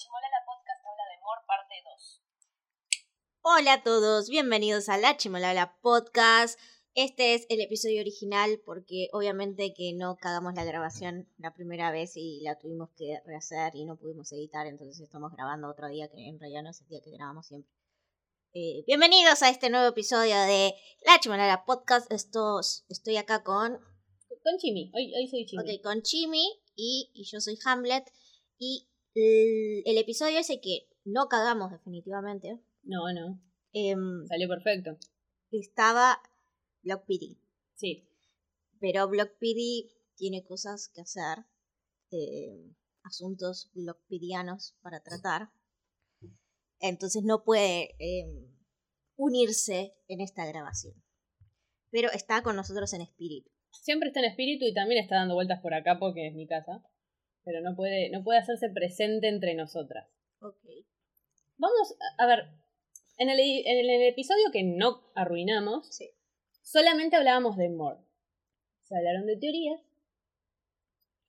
Chimolala Podcast habla de Mor parte 2. Hola a todos, bienvenidos a La Chimolala Podcast. Este es el episodio original porque obviamente que no cagamos la grabación la primera vez y la tuvimos que rehacer y no pudimos editar, entonces estamos grabando otro día que en realidad no es el día que grabamos siempre. Eh, bienvenidos a este nuevo episodio de La Chimolala Podcast. Estos, estoy acá con, Con Chimi, hoy, hoy soy Chimi. ok, con Chimi y, y yo soy Hamlet. Y el, el episodio ese que no cagamos definitivamente No, no, em, salió perfecto. estaba Block PD. Sí, Pero Block PD tiene cosas que hacer, eh, asuntos blockpedianos para tratar. Entonces no puede eh, unirse en esta grabación. Pero está con nosotros en espíritu. siempre está en espíritu y también está dando vueltas por acá porque es mi casa. Pero no puede, no puede hacerse presente entre nosotras. Ok. Vamos, a a ver, en el, en el episodio que no arruinamos, Sí. solamente hablábamos de More. Se hablaron de teorías,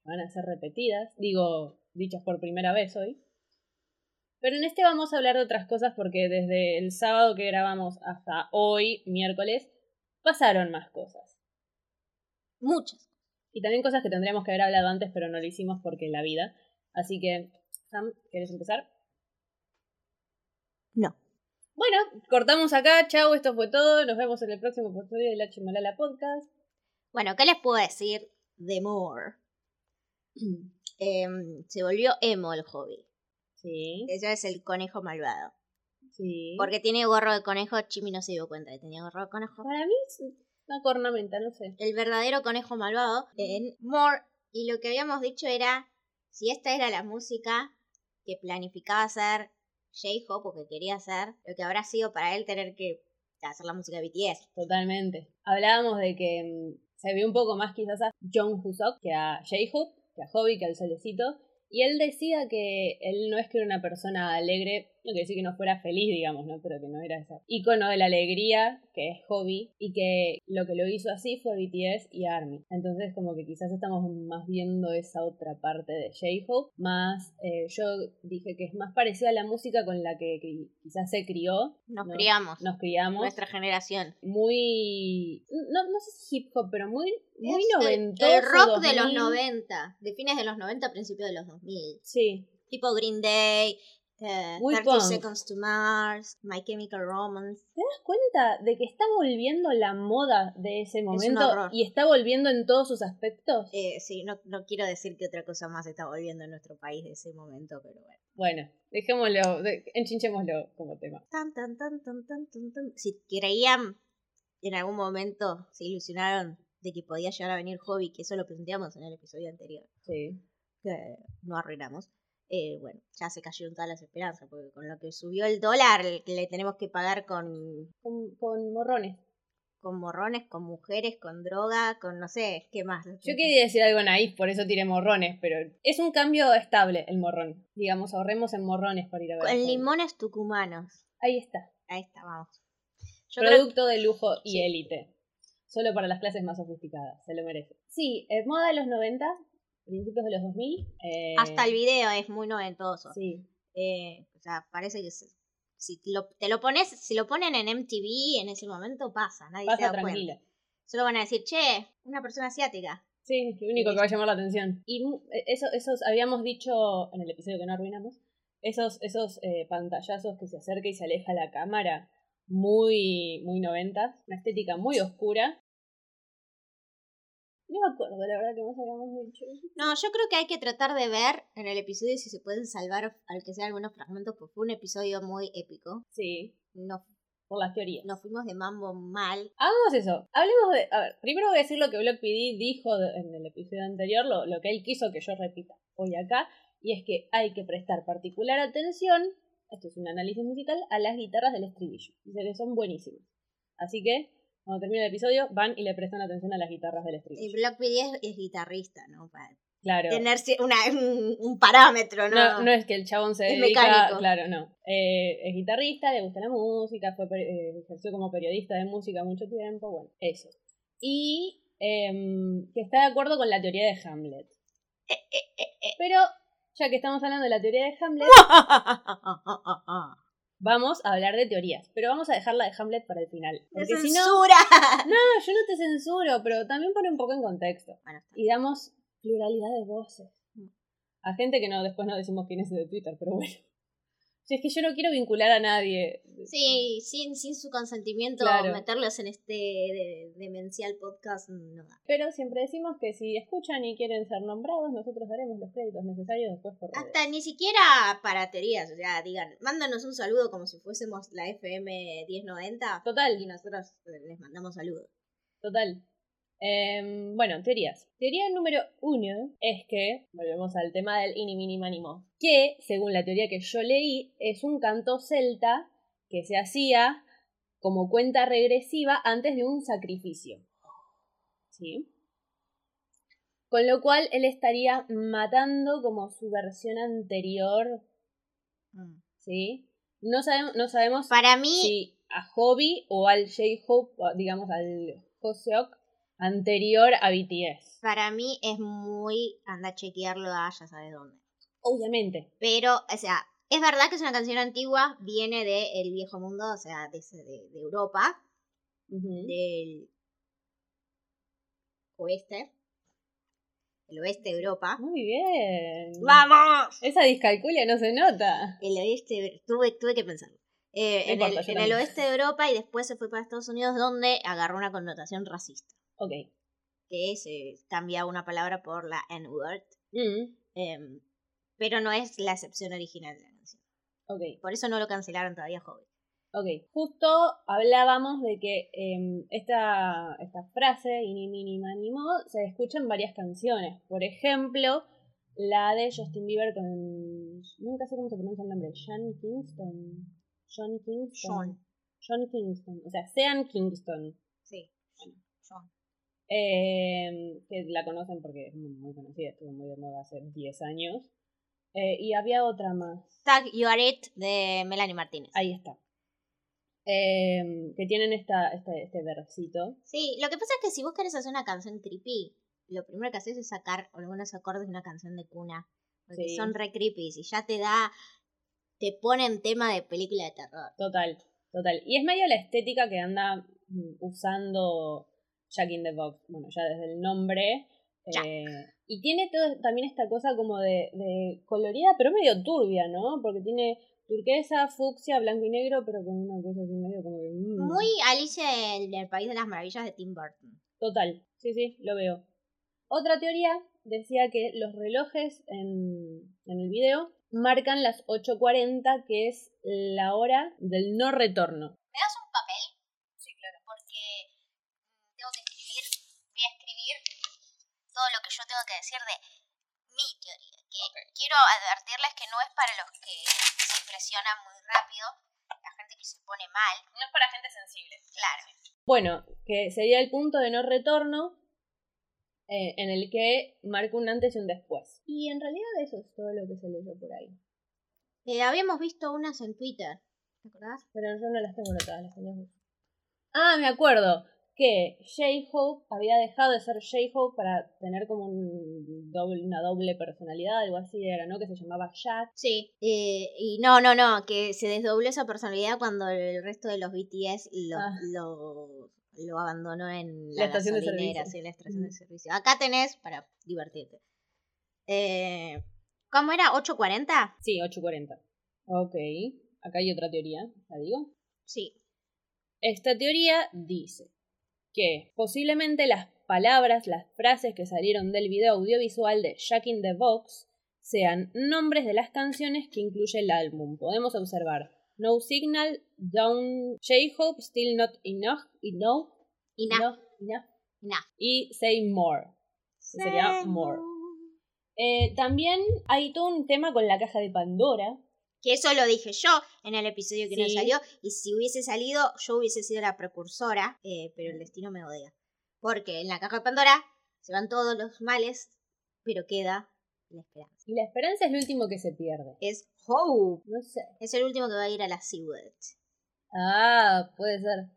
van a ser repetidas, digo, dichas por primera vez hoy. Pero en este vamos a hablar de otras cosas porque desde el sábado que grabamos hasta hoy, miércoles, pasaron más cosas. Muchas. Y también cosas que tendríamos que haber hablado antes, pero no lo hicimos porque la vida. Así que, Sam, ¿quieres empezar? No. Bueno, cortamos acá, chau, esto fue todo. Nos vemos en el próximo episodio de La Chimalala Podcast. Bueno, ¿qué les puedo decir de Moore? Em, se volvió emo el hobby. Sí, Eso es el conejo malvado. sí. Porque tiene gorro de conejo, Chimi no se dio cuenta que tenía gorro de conejo. Para mí es una cornamenta, no sé. el verdadero conejo malvado en More. Y lo que habíamos dicho era, si esta era la música que planificaba hacer J-Hope o que quería hacer, lo que habrá sido para él tener que hacer la música de BTS. Totalmente. Hablábamos de que mm, se vio un poco más quizás a Jung Husok que a J-Hope, que a Hobby, que al Solecito. Y él decía que él no es que era una persona alegre, no quiere decir que no fuera feliz, digamos, ¿no? Pero que no era ese ícono de la alegría, que es Hobby, y que lo que lo hizo así fue BTS y ARMY. Entonces, como que quizás estamos más viendo esa otra parte de J-Hope, más eh, yo dije que es más parecida a la música con la que, que quizás se crió. Nos ¿no? criamos, Nos criamos nuestra generación. muy no, no sé si hip hop, pero muy muy noventoso. El rock de los 2000. 90, de fines de los 90, principios de los 2000. Sí, Tipo Green Day, eh, Muy 30 punk. Seconds to Mars, My Chemical Romance. ¿te das cuenta de que está volviendo la moda de ese momento y está volviendo en todos sus aspectos? Eh, sí, no, no quiero decir que otra cosa más está volviendo en nuestro país de ese momento, pero bueno. Bueno, dejémoslo, de- enchinchemoslo como tema. Tan, tan, tan, tan, tan, tan, tan. Si creían en algún momento, se ilusionaron de que podía llegar a venir Hobby, que eso lo planteamos en el episodio anterior, Sí. que no arruinamos. Eh, bueno, ya se cayeron todas las esperanzas, porque con lo que subió el dólar, que le tenemos que pagar con, Con, con morrones. con morrones, con mujeres, con droga, con no sé, ¿qué más? Yo quería decir algo naif, por eso tiré morrones, pero es un cambio estable el morrón. Digamos, ahorremos en morrones para ir a ver. Con limones tucumanos. Ahí está. Ahí está, vamos. Yo creo Producto de lujo y Sí. élite. Solo para las clases más sofisticadas, se lo merece. Sí, eh, moda de los 90, principios de los 2000. eh, hasta el video es muy noventoso. Sí, Eh, o sea, parece que se- si te lo, te lo pones, si lo ponen en MTV en ese momento pasa, nadie se da tranquila. cuenta. Solo van a decir, che, una persona asiática. Sí, lo único que va a llamar la atención. Y eh, eso, esos, habíamos dicho en el episodio que no arruinamos, esos, esos eh, pantallazos que se acerca y se aleja la cámara, muy, muy noventas, una estética muy oscura. No me acuerdo, la verdad que más habíamos dicho. No, yo creo que hay que tratar de ver en el episodio si se pueden salvar, al que sea algunos fragmentos, porque fue un episodio muy épico. Sí, Nos, por las teorías. nos fuimos de mambo mal. Hagamos eso. Hablemos de. A ver, primero voy a decir lo que Block PD dijo de- en el episodio anterior, lo, lo que él quiso que yo repita hoy acá, y es que hay que prestar particular atención, esto es un análisis musical, a las guitarras del estribillo. Dice que son buenísimas. Así que, cuando termine el episodio, van y le prestan atención a las guitarras del Y estribillo. Block PD es, es guitarrista, ¿no? Para Claro. tener una, un, un parámetro, ¿no? No, no es que el chabón se Es dedica, mecánico. claro, no. Eh, es guitarrista, le gusta la música, fue eh, ejerció como periodista de música mucho tiempo, bueno, eso. Y em, que está de acuerdo con la teoría de Hamlet. Eh, Pero ya que estamos hablando de la teoría de Hamlet, vamos a hablar de teorías. Pero vamos a dejar la de Hamlet para el final. ¡Me Porque si no. censura! No, yo no te censuro, pero también pone un poco en contexto. Bueno. Y damos pluralidad de voces. A gente que no después no decimos quién es de Twitter, pero bueno. Si es que yo no quiero vincular a nadie. Sí, sin, sin su consentimiento, Claro. meterlos en este de- demencial podcast no da. Pero siempre decimos que si escuchan y quieren ser nombrados, nosotros daremos los créditos necesarios después por redes. Hasta ni siquiera para teorías, o sea, digan, mándanos un saludo como si fuésemos la FM 1090 y Total, nosotros les mandamos saludos. total. Em, bueno, teorías. Teoría número uno es que, volvemos al tema del ini mini manimo, que, según la teoría que yo leí, es un canto celta que se hacía como cuenta regresiva antes de un sacrificio. ¿Sí? Con lo cual él estaría matando como su versión anterior, ¿sí? No sabemos, no sabemos Para mí, si a Hobby o al J-Hope, digamos al Joseok anterior a BTS. para mí es muy, anda a chequearlo a ya sabes dónde. Obviamente. Pero, o sea, es verdad que es una canción antigua, viene del viejo mundo, o sea, de, de, de Europa, del oeste, el oeste de Europa. Muy bien. ¡Vamos! Esa discalculia no se nota. El oeste, tuve, tuve que pensarlo. Eh, en, el, importa, yo en el también. oeste de Europa y después se fue para Estados Unidos donde agarró una connotación racista, Ok. que se cambia una palabra por la N-word, Mm, em, pero no es la excepción original de la canción. ok. Por eso no lo cancelaron todavía, joven. Ok. Justo hablábamos de que em, esta, esta frase, ini mini se escucha en varias canciones. Por ejemplo, la de Justin Bieber con. Nunca sé cómo se pronuncia el nombre. Sean Kingston. John Kingston. Sean. John Kingston. O sea, Sean Kingston. Sí. John. Eh, que la conocen porque es muy, conocida, estuvo muy de moda hace 10 años. Eh, y había otra más. Tag You Are It de Melanie Martínez. Ahí está. Eh, que tienen esta, este, este versito. Sí, lo que pasa es que si vos querés hacer una canción creepy, lo primero que haces es sacar algunos acordes de una canción de cuna. Porque Sí. son re creepy y ya te da. te ponen tema de película de terror. Total, total. Y es medio la estética que anda mm, usando Jack in the Box. Bueno, ya desde el nombre. Eh, y tiene todo, también esta cosa como de, de colorida, pero medio turbia, ¿no? Porque tiene turquesa, fucsia, blanco y negro, pero con una cosa así medio como que... mm. Muy Alicia en el País de las Maravillas de Tim Burton. Total, sí, sí, lo veo. Otra teoría decía que los relojes en, en el video marcan las 8.40, que es la hora del no retorno. ¿Me das un papel? Sí, claro. Porque mm, tengo que escribir, voy a escribir todo lo que yo tengo que decir de mi teoría. Que quiero advertirles que no es para los que se impresionan muy rápido, la gente que se pone mal. No es para gente sensible. Claro. Bueno, que sería el punto de no retorno eh, en el que marca un antes y un después. Y en realidad eso es todo lo que se leyó por ahí. Eh, habíamos visto unas en Twitter, ¿te acordás? Pero yo no las tengo anotadas, las teníamos. Ah, me acuerdo que J-Hope había dejado de ser J-Hope para tener como un doble, una doble personalidad, algo así era, ¿no? Que se llamaba Jack. Sí. Eh, y no, no, no, que se desdobló esa personalidad cuando el resto de los BTS lo, Ah. lo, lo abandonó en La la, estación de servicio. sí, la estación de servicio. Acá tenés para divertirte. Eh, ¿Cómo era? ¿8.40? Sí, 8.40. Ok, acá hay otra teoría, ¿la digo? Sí. Esta teoría dice que posiblemente las palabras, las frases que salieron del video audiovisual de Jack in the Box sean nombres de las canciones que incluye el álbum. Podemos observar No Signal, Down, J-Hope, Still Not Enough, Enough. Enough, Enough, y Say More. sería More. Eh, también hay todo un tema con la caja de Pandora. Que eso lo dije yo en el episodio que no salió. Y si hubiese salido, yo hubiese sido la precursora. eh, pero el destino me odia. Porque en la caja de Pandora se van todos los males, pero queda la esperanza. Y la esperanza es lo último que se pierde. Es Hope. No sé. Es el último que va a ir a la Seaworld. Ah, puede ser.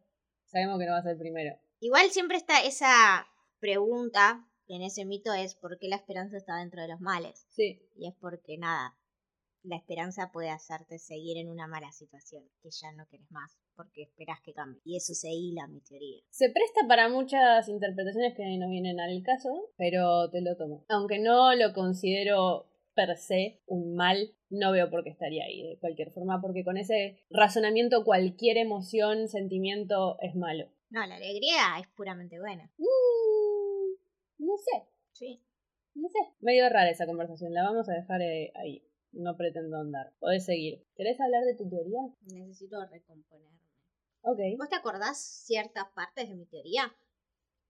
Sabemos que no va a ser el primero. Igual siempre está esa pregunta en ese mito es porque la esperanza está dentro de los males. Sí. Y es porque nada, la esperanza puede hacerte seguir en una mala situación que ya no querés más, porque esperás que cambie. Y eso se hila mi teoría. Se presta para muchas interpretaciones que no vienen al caso, pero te lo tomo. Aunque no lo considero per se un mal, no veo por qué estaría ahí de cualquier forma, porque con ese razonamiento cualquier emoción, sentimiento es malo. No, la alegría es puramente buena. Mm, no sé, Sí. no sé. Medio rara esa conversación, la vamos a dejar eh, ahí. No pretendo andar. Podés seguir. ¿Querés hablar de tu teoría? Necesito recomponerme. Ok. ¿Vos te acordás ciertas partes de mi teoría?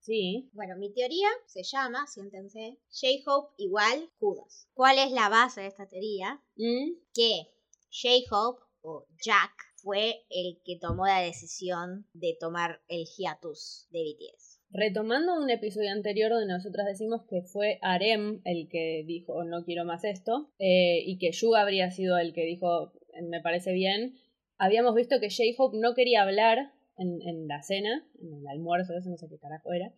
Sí. Bueno, mi teoría se llama, siéntense, J-Hope igual Judas. ¿Cuál es la base de esta teoría? Mm, Que J-Hope o Jack fue el que tomó la decisión de tomar el hiatus de BTS. Retomando un episodio anterior donde nosotras decimos que fue Arem el que dijo no quiero más esto eh, y que Yuga habría sido el que dijo me parece bien, habíamos visto que J-Hope no quería hablar en, en la cena, en el almuerzo, eso no sé qué carajo era,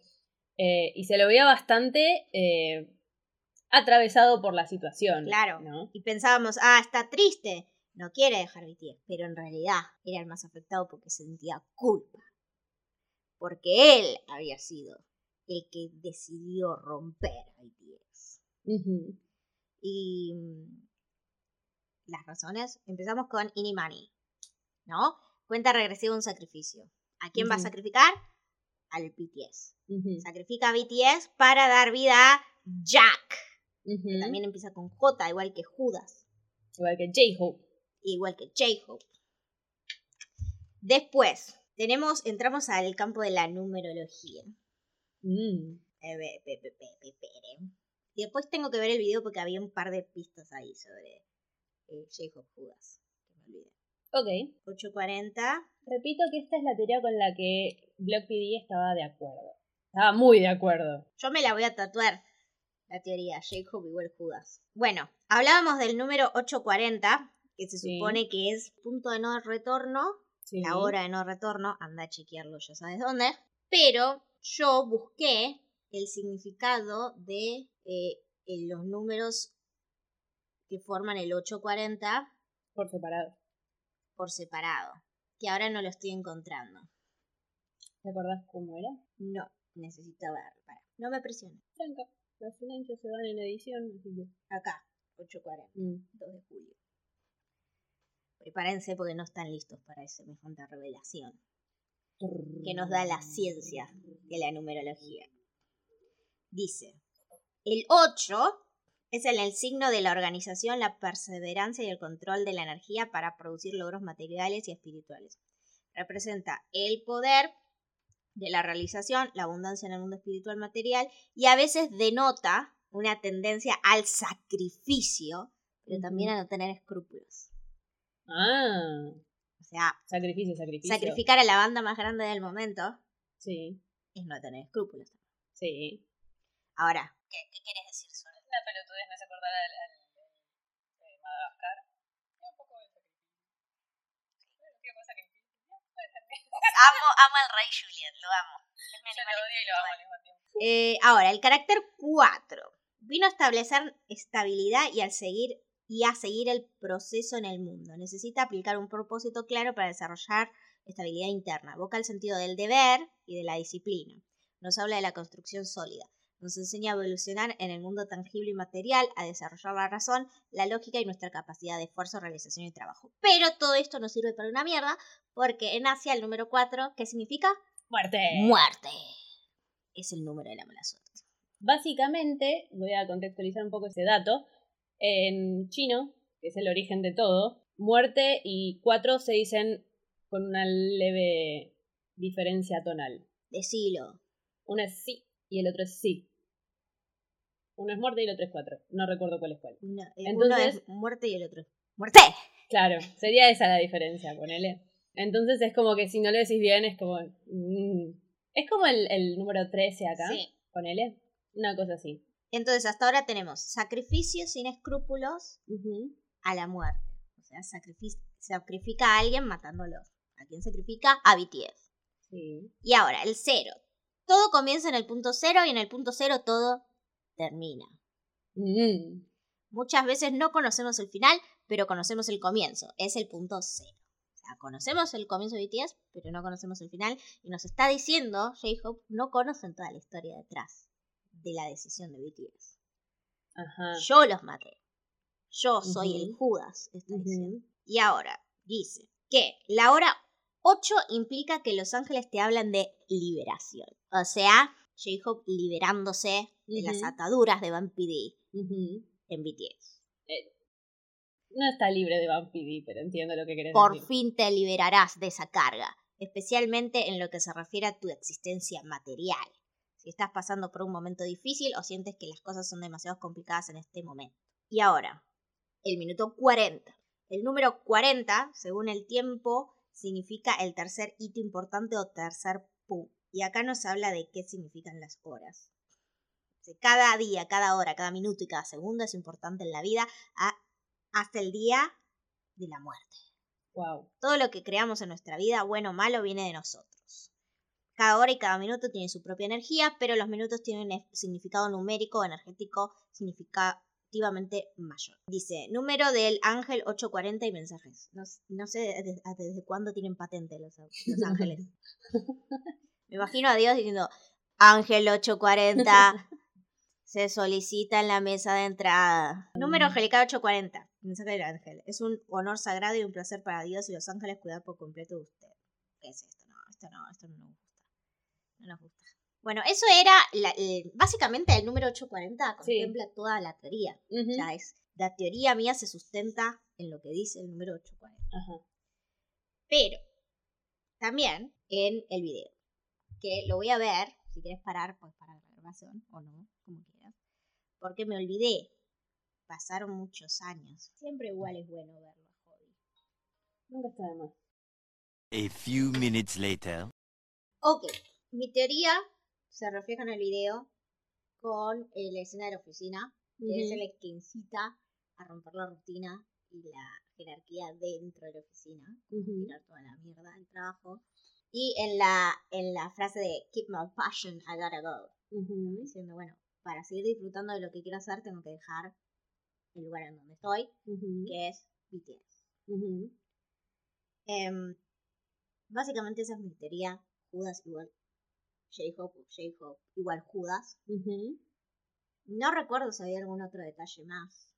eh, y se lo veía bastante eh, atravesado por la situación. Claro. ¿no? Y pensábamos, ah, está triste, no quiere dejar BTS, pero en realidad era el más afectado porque sentía culpa. Porque él había sido el que decidió romper a BTS. Ujú. Y mm, las razones, empezamos con Inimani, ¿no? Cuenta regresiva un sacrificio. ¿A quién va a sacrificar? Al BTS. Sacrifica a BTS para dar vida a Jack, que también empieza con J, igual que Judas. Igual que J-Hope. igual que J-Hope. Después, tenemos, entramos al campo de la numerología. Mm. Y después tengo que ver el video porque había un par de pistas ahí sobre eh, J-Hope Judas. Que me olvidé. Ok. 840. Repito que esta es la teoría con la que Block PD estaba de acuerdo. Estaba muy de acuerdo. Yo me la voy a tatuar. La teoría, J-Hope igual Judas. Bueno, hablábamos del número 840, que se Sí. supone que es punto de no retorno Sí. la hora de no retorno, anda a chequearlo, ya sabes dónde. Pero yo busqué el significado de eh, los números que forman el 840 Por separado. por separado, que ahora no lo estoy encontrando. ¿Te acordás cómo era? No, necesito verlo. Para. No me presiones. Tranca. Los silencios se van en edición, así que. Acá, 840, Mm. 2 de julio. Prepárense porque no están listos para semejante revelación que nos da la ciencia de la numerología. Dice, el 8 es en el signo de la organización, la perseverancia y el control de la energía para producir logros materiales y espirituales. Representa el poder de la realización, la abundancia en el mundo espiritual material y a veces denota una tendencia al sacrificio, pero también a no tener escrúpulos. Ah. O sea, Sacrificio, sacrificio. sacrificar a la banda más grande del momento Sí. es no tener escrúpulos. Sí. Ahora, ¿qué, qué quieres decir sobre Una pelotudez me hace acordar al, al, eh, Madagascar. un poco de sacrificio. ¿Qué pasa Amo, amo al rey Julian, lo amo. Es mi Yo lo odio y lo amo al mismo tiempo. Eh, ahora, el carácter 4 vino a establecer estabilidad y, al seguir, y a seguir el proceso en el mundo. Necesita aplicar un propósito claro para desarrollar estabilidad interna. Evoca el sentido del deber y de la disciplina. Nos habla de la construcción sólida. Nos enseña a evolucionar en el mundo tangible y material, a desarrollar la razón, la lógica y nuestra capacidad de esfuerzo, realización y trabajo. Pero todo esto no sirve para una mierda porque en Asia el número 4, ¿qué significa? ¡Muerte! Muerte. Es el número de la mala suerte. Básicamente, voy a contextualizar un poco ese dato. En chino, que es el origen de todo, muerte y cuatro se dicen con una leve diferencia tonal. Decilo. Uno es sí y el otro es sí. Uno es muerte y el otro es cuatro. No recuerdo cuál es cuál. Eh, Entonces- uno es muerte y el otro es muerte. Claro, sería esa la diferencia, ponele. Entonces es como que si no lo decís bien, es como. mm, es como el, el número 13 acá, Sí. ponele. Una cosa así. Entonces, hasta ahora tenemos sacrificio sin escrúpulos a la muerte. O sea, sacrific- sacrifica a alguien matándolo. ¿A quién sacrifica? A BTS. Sí. Y ahora, el cero. todo comienza en el punto cero y en el punto cero todo termina. Mm. Muchas veces no conocemos el final, pero conocemos el comienzo. Es el punto cero. O sea, conocemos el comienzo de BTS, pero no conocemos el final. Y nos está diciendo, J-Hope, no conocen toda la historia detrás de la decisión de BTS. Ajá. Yo los maté. Yo soy el. Judas, está diciendo. Y ahora dice que la hora 8 implica que los ángeles te hablan de liberación. O sea, J-Hope liberándose de las ataduras de Van PD en BTS. No está libre de Vampiri, pero entiendo lo que querés Por decir. fin te liberarás de esa carga, especialmente en lo que se refiere a tu existencia material. Si estás pasando por un momento difícil o sientes que las cosas son demasiado complicadas en este momento. Y ahora, el minuto 40. El número 40, según el tiempo, significa el tercer hito importante o tercer pum. Y acá nos habla de qué significan las horas. Cada día, cada hora, cada minuto y cada segundo es importante en la vida hasta el día de la muerte. Wow. Todo lo que creamos en nuestra vida, bueno o malo, viene de nosotros. Cada hora y cada minuto tiene su propia energía, pero los minutos tienen un significado numérico o energético significativamente mayor. Dice, número del ángel 840 y mensajes. No, no sé desde, desde cuándo tienen patente los, los ángeles. Me imagino a Dios diciendo, ángel 840, se solicita en la mesa de entrada. Número angelical 840. Mensaje del ángel. Es un honor sagrado y un placer para Dios y los ángeles cuidar por completo de usted. ¿Qué es esto? No, esto no, esto no. No nos gusta. Bueno, eso era la- el- básicamente el número 840 Sí. contempla toda la teoría. O sea, es, la teoría mía se sustenta en lo que dice el número 840. Ajá. Pero también en el video, que lo voy a ver, si quieres parar, pues para la grabación o no, como quieras, porque me olvidé. Pasaron muchos años. Siempre igual es bueno verlo a Hobby. Nunca está de más. A few minutes later. Ok, mi teoría se refleja en el video con eh, la escena de la oficina, que es el que incita a romper la rutina y la jerarquía dentro de la oficina. Ujú. tirar toda la mierda del trabajo. Y en la, en la frase de Keep my passion, I gotta go. Diciendo, bueno, para seguir disfrutando de lo que quiero hacer, tengo que dejar el lugar en donde estoy, que es BTS. Ujú. Em, básicamente esa es mi teoría. Judas igual J-Hope, J-Hope igual Judas. No recuerdo si había algún otro detalle más,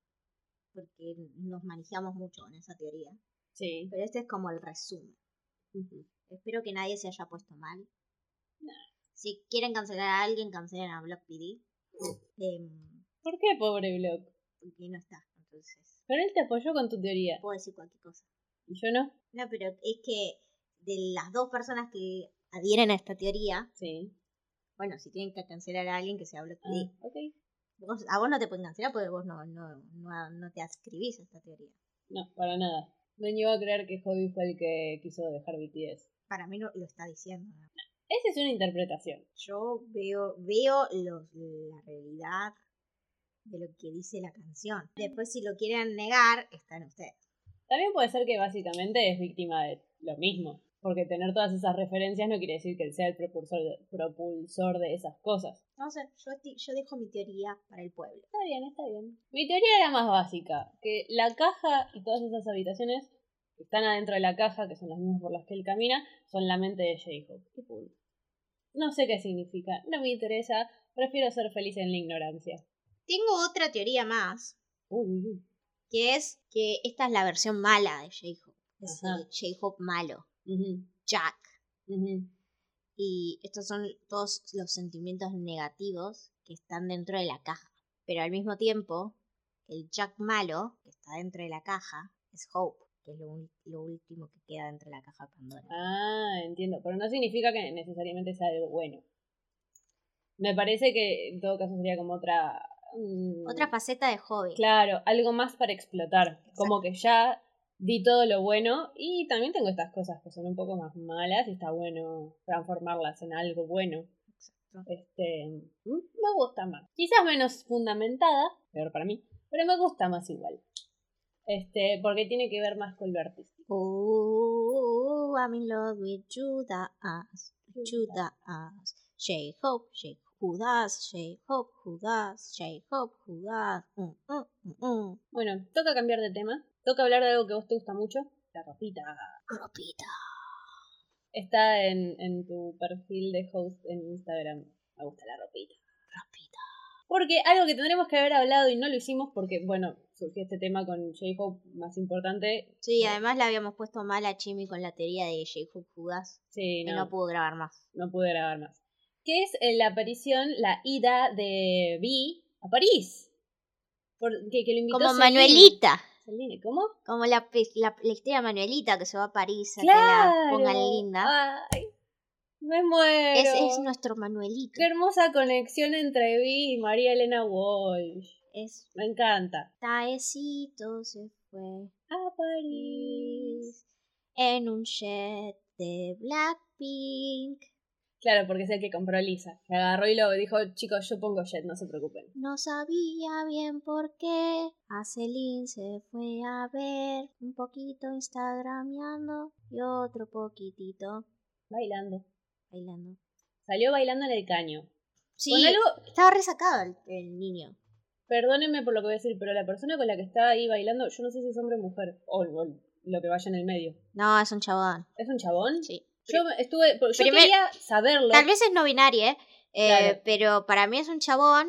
porque nos manejamos mucho en esa teoría. Sí. Pero este es como el resumen. Espero que nadie se haya puesto mal. Si quieren cancelar a alguien, cancelen a Block PD. Em, ¿Por qué, pobre Block? porque no está. Entonces, Pero él te apoyó con tu teoría. puedo decir cualquier cosa. ¿Y yo no? No, pero es que de las dos personas que adhieren a esta teoría, Sí. bueno, si tienen que cancelar a alguien, que sea Block PD. Ah, ok. Vos- a vos no te pueden cancelar porque vos no, no, no, no te adscribís a esta teoría. No, para nada. No iba a creer que Hobby fue el que quiso dejar BTS. Para mí no lo está diciendo. ¿no? Esa es una interpretación. Yo veo, veo los- la realidad de lo que dice la canción. Después, si lo quieren negar, están ustedes. También puede ser que básicamente es víctima de lo mismo. Porque tener todas esas referencias no quiere decir que él sea el propulsor de, propulsor de esas cosas. No sé, yo, yo dejo mi teoría para el pueblo. Está bien, está bien. Mi teoría era más básica. Que la caja y todas esas habitaciones que están adentro de la caja, que son las mismas por las que él camina, son la mente de J-Hope. Y punto. No sé qué significa. No me interesa. Prefiero ser feliz en la ignorancia. Tengo otra teoría más, Uy, uy, uy. que es que esta es la versión mala de J-Hope. Es J-Hope malo, Jack. Y estos son todos los sentimientos negativos que están dentro de la caja. Pero al mismo tiempo, el Jack malo, que está dentro de la caja, es Hope, que es lo, lo último que queda dentro de la caja de Pandora. Ah, entiendo. Pero no significa que necesariamente sea algo bueno. Me parece que en todo caso sería como otra. mm, Otra faceta de Hobby. Claro, algo más para explotar. Como que ya di todo lo bueno y también tengo estas cosas que son un poco más malas y está bueno transformarlas en algo bueno. Exacto. Este, mm, me gusta más. Quizás menos fundamentada, peor para mí, pero me gusta más igual. Este, porque tiene que ver más con lo artístico. Ooh, I'm in love with Judas. Judas. J-Hope, J Judas, J-Hope, Judas, J-Hope, Judas. Mm, mm, mm, mm. Bueno, toca cambiar de tema. Toca hablar de algo que a vos te gusta mucho. La ropita. Ropita. Está en, en tu perfil de host en Instagram. Me gusta la ropita. Ropita. Porque algo que tendremos que haber hablado y no lo hicimos porque, bueno, surgió este tema con J-Hope más importante. Sí, además le habíamos puesto mal a Chimi con la teoría de J-Hope Judas. Sí, Y no, no pudo grabar más. no pude grabar más. Que es eh, la aparición, la ida de Vi a París. Por, que, lo invitó Como Celine. ¿Cómo? Como la, la, la historia de Manuelita que se va a París a que la pongan linda. Ay, me muero. Es, es nuestro Manuelito. Qué hermosa conexión entre Vi y María Elena Walsh. Es Me encanta. Taecito se fue A París. en un jet de Blackpink. Claro, porque es el que compró Lisa. Que agarró y lo dijo, chicos, yo pongo jet, no se preocupen. No sabía bien por qué. A Celine se fue a ver un poquito instagrameando y otro poquitito Bailando. bailando. Salió bailando en el caño. Sí, Con algo, estaba resacado el, el niño. perdónenme por lo que voy a decir, pero la persona con la que estaba ahí bailando, yo no sé si es hombre o mujer, o, o lo que vaya en el medio. No, es un chabón. ¿Es un chabón? Sí. Yo estuve, yo Primer- quería saberlo. Tal vez es no binario, ¿eh? Eh, Claro. pero para mí es un chabón,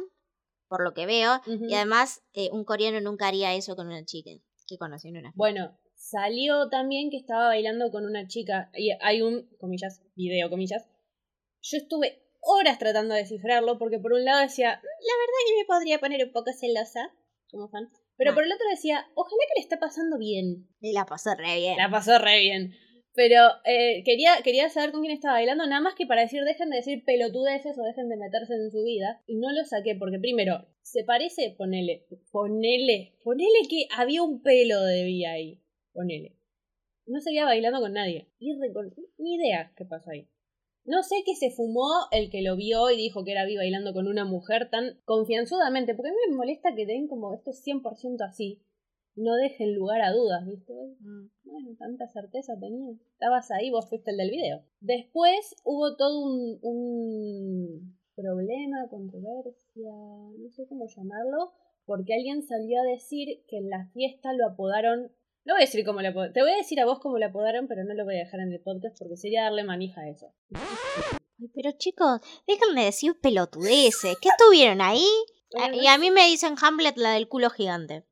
por lo que veo. Ujú. Y además, eh, un coreano nunca haría eso con una chica que conoció en una Bueno, salió también que estaba bailando con una chica. Y hay un, comillas, video, comillas. Yo estuve horas tratando de descifrarlo porque por un lado decía, "Mm, la verdad que me podría poner un poco celosa, como fan. Pero Ah. por el otro decía, ojalá que le está pasando bien. Y la pasó re bien. La pasó re bien. Pero eh, quería, quería saber con quién estaba bailando, nada más que para decir, dejen de decir pelotudeces o dejen de meterse en su vida. Y no lo saqué, porque primero, se parece, ponele, ponele, ponele que había un pelo de Vi ahí. Ponele. No seguía bailando con nadie. Y Ni idea qué pasó ahí. No sé qué se fumó el que lo vio y dijo que era Vi bailando con una mujer tan confianzudamente, porque a mí me molesta que den como esto es 100% así. No dejen lugar a dudas, ¿viste? Mm. Bueno, tanta certeza tenía. Estabas ahí, vos fuiste el del video. Después hubo todo un, un problema, controversia, no sé cómo llamarlo, porque alguien salió a decir que en la fiesta lo apodaron. No voy a decir cómo lo apodaron. Te voy a decir a vos cómo lo apodaron, pero no lo voy a dejar en el podcast porque sería darle manija a eso. Ay, Pero chicos, déjenme decir pelotudeces. ¿Qué estuvieron ahí? Bueno, y a mí me dicen Hamlet la del culo gigante.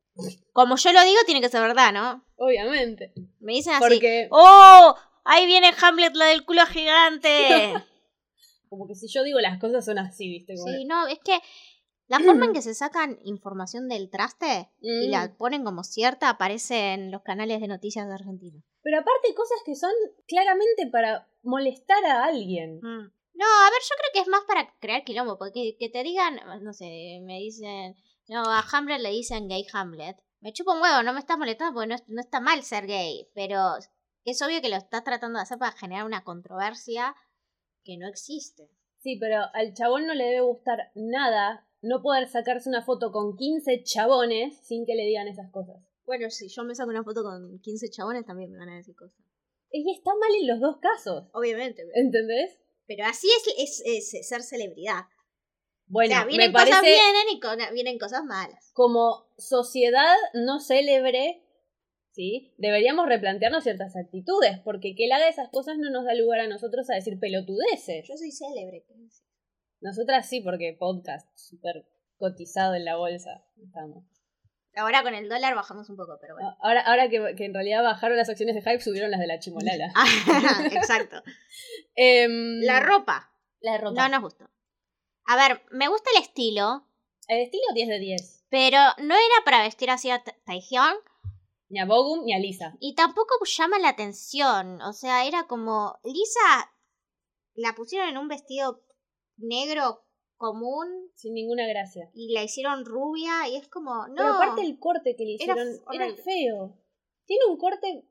Como yo lo digo, tiene que ser verdad, ¿no? Obviamente. Me dicen así. Porque ¡Oh! Ahí viene Hamlet la del culo gigante. como que si yo digo las cosas son así, ¿viste? Como- Sí, no, es que la forma en que se sacan información del traste y Mm. la ponen como cierta aparece en los canales de noticias de Argentina. Pero aparte cosas que son claramente para molestar a alguien. Mm. No, a ver, yo creo que es más para crear quilombo, porque que te digan, no sé, me dicen, no, a Hamlet le dicen gay Hamlet. Me chupa un huevo, no me estás molestando porque no, es- no está mal ser gay, pero es obvio que lo estás tratando de hacer para generar una controversia que no existe. Sí, pero al chabón no le debe gustar nada no poder sacarse una foto con 15 chabones sin que le digan esas cosas. Bueno, si yo me saco una foto con 15 chabones también me van a decir cosas. Y está mal en los dos casos, Obviamente. ¿entendés? Pero así es, es, es ser celebridad. Bueno, o sea, vienen me cosas parece vienen y con- vienen cosas malas. como sociedad no célebre, ¿sí? Deberíamos replantearnos ciertas actitudes, porque que él haga esas cosas no nos da lugar a nosotros a decir pelotudeces. Yo soy célebre. Nosotras sí, porque podcast súper cotizado en la bolsa. Estamos. Ahora con el dólar bajamos un poco, pero bueno. Ahora, ahora que, que en realidad bajaron las acciones de Hype, subieron las de la chimolala. Exacto. Em, La ropa. La ropa. No nos gustó. A ver, me gusta el estilo, El estilo 10 de 10. pero no era para vestir así a Ta- Taehyung Ni a Bogum ni a Lisa. y tampoco llama la atención. O sea, era como. Lisa la pusieron en un vestido negro común Sin ninguna gracia. y la hicieron rubia y es como. No. Pero aparte el corte que le hicieron era, feo. Tiene un corte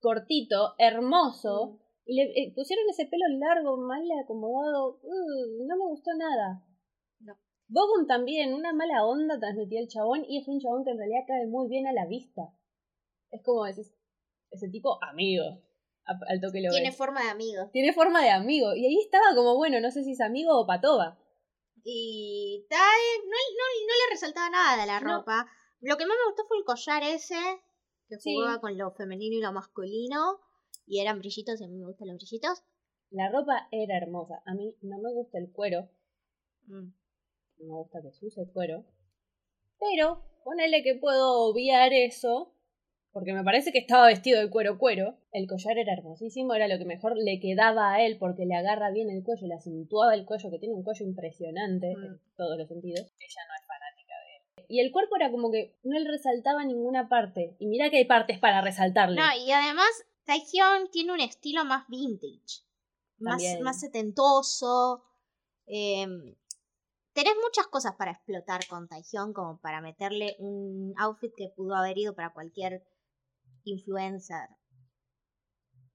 cortito, hermoso. Y le eh, pusieron ese pelo largo, mal acomodado. Uh, no me gustó nada. No. Bogum también, una mala onda transmitía el chabón y es un chabón que en realidad cae muy bien a la vista. Es como decís, ese tipo amigo. al toque lo Tiene ves. forma de amigo. Tiene forma de amigo. Y ahí estaba como, bueno, no sé si es amigo o patoba. Y Tae no, no, no le resaltaba nada de la No. ropa. Lo que más me gustó fue el collar ese, que Sí. jugaba con lo femenino y lo masculino. Y eran brillitos, y a mí me gustan los brillitos. La ropa era hermosa. A mí no me gusta el cuero. Mm. No me gusta que se use cuero. Pero, ponele que puedo obviar eso. Porque me parece que estaba vestido de cuero cuero. El collar era hermosísimo, era lo que mejor le quedaba a él porque le agarra bien el cuello, le acentuaba el cuello, que tiene un cuello impresionante Mm. en todos los sentidos. Ella no es fanática de él. Y el cuerpo era como que no le resaltaba ninguna parte. Y mira que hay partes para resaltarle. No, y además Taehyung tiene un estilo más vintage. Más, más setentoso. Eh, tenés muchas cosas para explotar con Taehyung, como para meterle un outfit que pudo haber ido para cualquier influencer.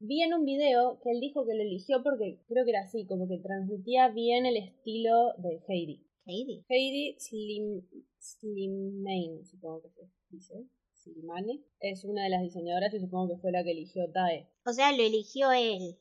Vi en un video que él dijo que lo eligió porque creo que era así, como que transmitía bien el estilo de Heidi. Heidi. Heidi Slim, Slimane, supongo que se dice. Slimane. Es una de las diseñadoras y supongo que fue la que eligió Tae. O sea, lo eligió él.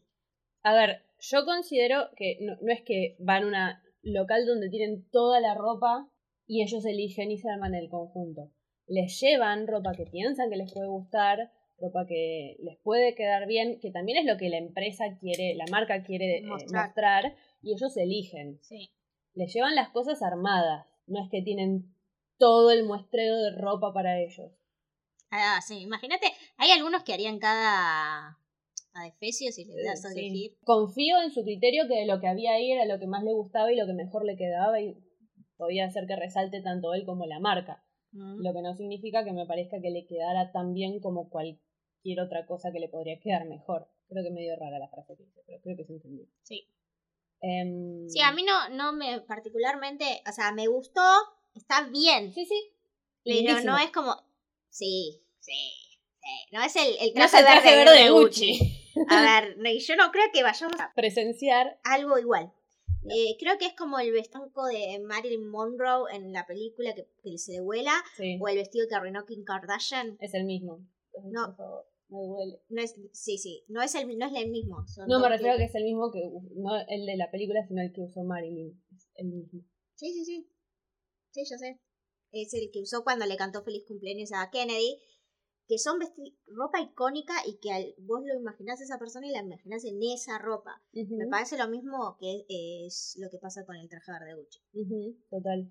A ver, yo considero que no, no es que van a una local donde tienen toda la ropa y ellos eligen y se arman el conjunto. Les llevan ropa que piensan que les puede gustar, ropa que les puede quedar bien, que también es lo que la empresa quiere, la marca quiere eh, Mostrar. mostrar, y ellos eligen. Sí. Les llevan las cosas armadas, no es que tienen todo el muestreo de ropa para ellos. Ah, sí, imagínate, hay algunos que harían cada, cada efesio si les das a Sí. elegir. Confío en su criterio que lo que había ahí era lo que más le gustaba y lo que mejor le quedaba y podía hacer que resalte tanto él como la marca. Mm. Lo que no significa que me parezca que le quedara tan bien como cualquier otra cosa que le podría quedar mejor. Creo que medio rara la frase que hice, pero creo que se entendió. Sí. Em, Sí, a mí no, no me particularmente, o sea, me gustó, está bien, Sí, sí. pero lindísimo. no es como, sí, sí, sí, no es el, el No es traje, el traje verde, verde de Gucci. A ver, yo no creo que vayamos a Presenciar. algo igual. Eh, creo que es como el vestanco de Marilyn Monroe en la película que, que se le vuela, Sí, o el vestido que arruinó Kim Kardashian. es el mismo. No. Por favor, me duele. No es, sí, sí, no es el, no es el mismo. No, me refiero a que estilos. es el mismo que, no el de la película, sino el que usó Marilyn. Es el mismo. Sí, sí, sí. Sí, yo sé. Es el que usó cuando le cantó feliz cumpleaños a Kennedy. Que son ropa icónica y que al- vos lo imaginás a esa persona y la imaginás en esa ropa. Me parece lo mismo que es lo que pasa con el traje verde Gucci. Total.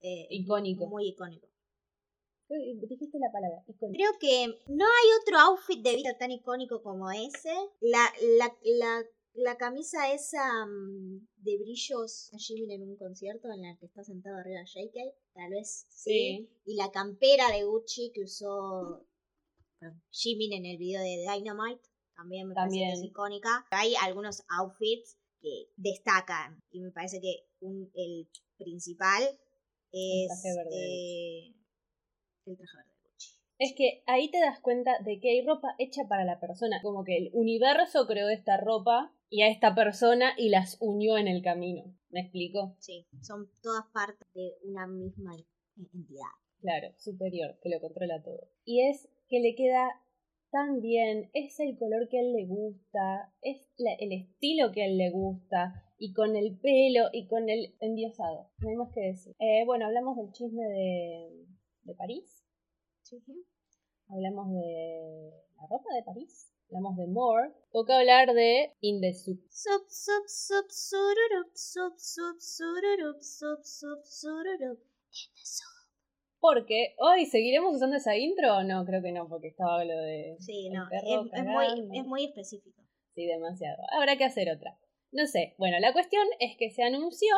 Eh, Icónico. Muy icónico. Que Dijiste la palabra, icónico. Creo que no hay otro outfit de vida tan icónico como ese. La, la, la, la camisa esa mm, de brillos a Jimin en un concierto en la que está sentado arriba JK, tal vez sí. Sí. Y la campera de Gucci que usó Jimin en el video de Dynamite, también me parece que es También. icónica. Hay algunos outfits que destacan y me parece que un, el principal es traje verde de eh, el traje verde de Gucci. Es que ahí te das cuenta de que hay ropa hecha para la persona. Como que el universo creó esta ropa y a esta persona y las unió en el camino. ¿Me explico? Sí, son todas partes de una misma entidad. Claro, superior, que lo controla todo. Y es que le queda tan bien, es el color que a él le gusta, es la- el estilo que a él le gusta, y con el pelo y con el endiosado. No hay más que decir. Eh, bueno, hablamos del chisme de, de París, hablamos de la ropa de París, hablamos de More. Toca hablar de In the Soup. Sup, sup, sup, sururup, sup, sup, sururup, sup, sup, sururup. In the soup. Porque hoy seguiremos usando esa intro o no, creo que no, porque estaba lo de Sí, no, perro es, es muy, cagando. es muy específico. Sí, demasiado. Habrá que hacer otra. No sé. Bueno, la cuestión es que se anunció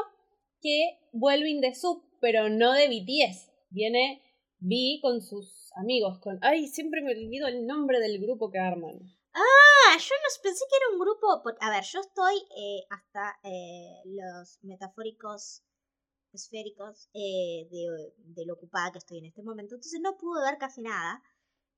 que vuelve In The Soup, pero no de BTS. Viene V con sus amigos. Con... Ay, siempre me olvido el nombre del grupo que arman. Ah, yo no pensé que era un grupo. a ver, yo estoy eh, hasta eh, los metafóricos esféricos eh, de, de lo ocupada que estoy en este momento. Entonces no pude ver casi nada.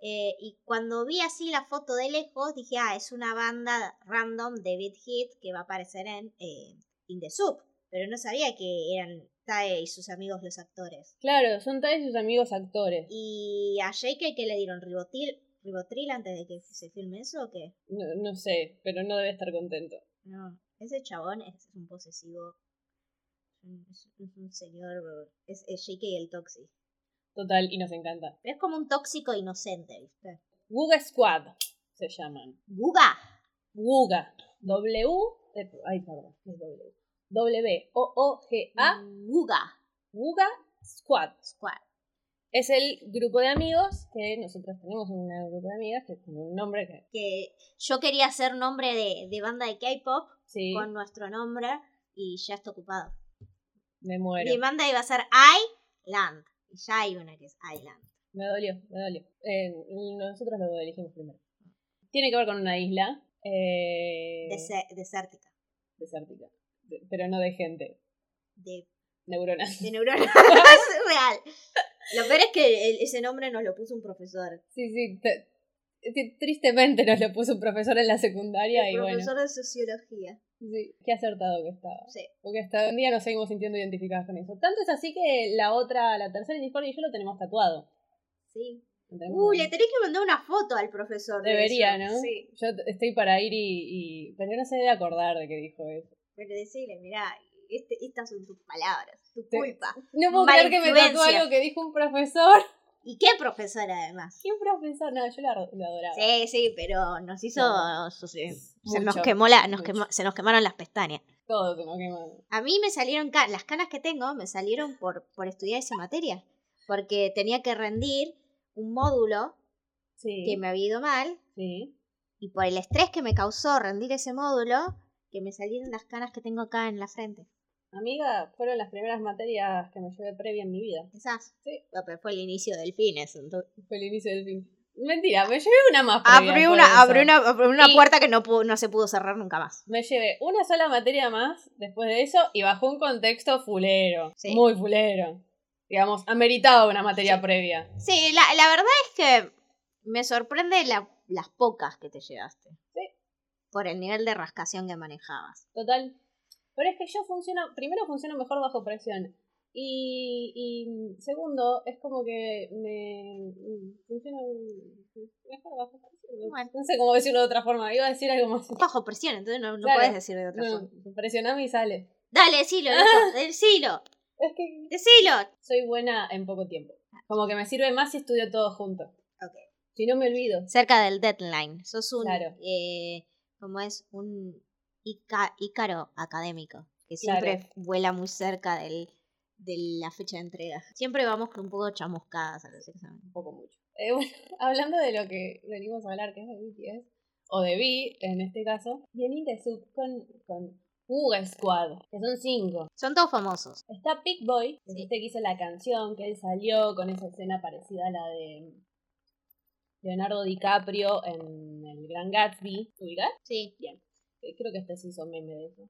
Eh, y cuando vi así la foto de lejos, dije, ah, es una banda random de Beat Hit que va a aparecer en eh, In The Soup. Pero no sabía que eran Tae y sus amigos los actores. Claro, son Tae y sus amigos actores. Y a JK que le dieron ribotil, ribotril antes de que se filme eso o qué? No, no sé, pero no debe estar contento. No, ese chabón es un posesivo. Es, es un señor. Es, es J.K. el Toxic. Total, y nos encanta. Pero es como un tóxico inocente, ¿viste? Wuga Squad se llaman. ¡Guga! Wuga. W. eh, Ay, perdón, ¿qué es W? W-O-O-G-A. ¡Guga! Wuga Squad. Squad. Es el grupo de amigos que nosotros tenemos un grupo de amigas que tiene un nombre que. Que yo quería hacer nombre de, de banda de K-pop Sí, con nuestro nombre y ya está ocupado. me muero. Mi banda iba a ser Island. Y ya hay una que es Island. Me dolió, me dolió. Eh, nosotros lo elegimos primero. Tiene que ver con una isla. Eh, desértica. desértica. De- Pero no de gente. De, Neuronas. de neuronas. es real. Lo peor es que el- ese nombre nos lo puso un profesor. Sí, sí. te- te- tristemente nos lo puso un profesor en la secundaria y El bueno. profesor de sociología. Sí, qué acertado que estaba. Sí. Porque hasta un día nos seguimos sintiendo identificadas con eso. Tanto es así que la otra, la tercera Discord y yo lo tenemos tatuado. Sí. Uh, le tenés que mandar una foto al profesor. de Debería. ¿no? Sí. Yo estoy para ir y, y- Pero no se debe acordar de que dijo eso. Pero decirle, mirá, este, estas son tus palabras, tu culpa. No puedo Mala creer que me tatuó algo que dijo un profesor. ¿Y qué profesor además? ¿Qué profesor? No, yo lo, adoraba. Sí, sí, pero nos hizo. Se, nos quemó la, nos quemó- se nos quemaron las pestañas. Todo se nos quema. A mí me salieron las canas que tengo me salieron por, por estudiar esa materia. Porque tenía que rendir un módulo Sí. que me había ido mal. Sí. Y por el estrés que me causó rendir ese módulo, que me salieron las canas que tengo acá en la frente. Amiga, fueron las primeras materias que me llevé previa en mi vida. Esas. Sí. No, pero fue el inicio del fines. Entonces. Fue el inicio del fin. Mentira, me llevé una más previa. Abrí una, eso. abrí una, abrí una Y- puerta que no, pudo- no se pudo cerrar nunca más. Me llevé una sola materia más después de eso y bajo un contexto fulero. Sí. Muy fulero. Digamos, ameritaba una materia Sí. previa. Sí, la, la verdad es que me sorprende la- las pocas que te llevaste. Sí. Por el nivel de rascación que manejabas. Total. Pero es que yo funciono, primero funciono mejor bajo presión. Y, y segundo, es como que me funciona mejor bajo presión. Bueno. No sé cómo decirlo de otra forma. Iba a decir algo más. Bajo presión, entonces no, no Claro. puedes decir de otra No, forma. presioname y sale. Dale, decilo, loco, decilo, Es que decilo. soy buena en poco tiempo. Como que me sirve más si estudio todo junto. Ok. Si no me olvido. Cerca del deadline. Sos un, Claro. eh, como es, un ícaro académico. Que siempre Claro. vuela muy cerca del, de la fecha de entrega. Siempre vamos con un poco chamuscadas a los exámenes. Un poco mucho. Eh, bueno, hablando de lo que venimos a hablar, que es de BTS, o de V en este caso, viene de sub con, con Squad, que son cinco. Son todos famosos. Está Big Boy, que es Sí. este que hizo la canción, que él salió con esa escena parecida a la de Leonardo DiCaprio en El Gran Gatsby. ¿Ubicás? Sí. Eh, Creo que este se hizo meme de eso.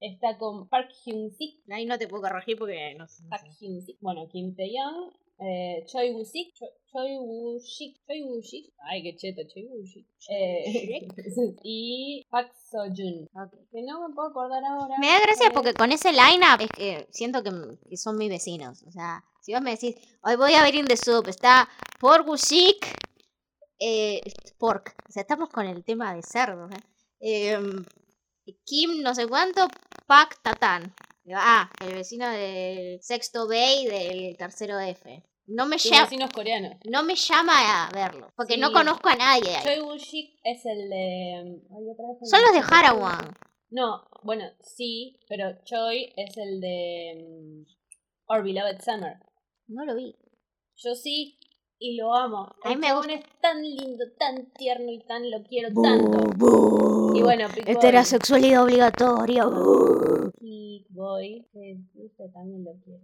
Está con Park Hyun-sik, Ahí no te puedo corregir porque no sé. Park. Hyun-sik, bueno, Kim Tae-young, eh, Choi Woo-sik, Cho- Choi Woo-sik, Choi Woo-sik, ay qué cheto, Choi Woo-sik, eh, y Park So-jun, que no me puedo acordar ahora. Me da gracia eh, porque con ese line-up es que siento que, que son mis vecinos. O sea, si vos me decís, hoy voy a ver In The Soup, está Porgushik, eh, Pork. O sea, estamos con el tema de cerdos. ¿eh? Em, Kim, no sé cuánto, Pak Tatan. Digo, Ah, el vecino del sexto B y del tercero F. No me, llama, vecinos coreanos. no me llama a verlo, porque Sí. no conozco a nadie. Choi Woo-sik es el de... ay, otra vez Son los de Harawan. No, bueno, sí, pero Choi es el de mm, Our Beloved Summer. No lo vi. Yo sí, y lo amo. A mí me gusta- es tan lindo, tan tierno y tan lo quiero tanto. Y bueno, Heterosexualidad obligatoria. Big Boy, usted también lo quiere.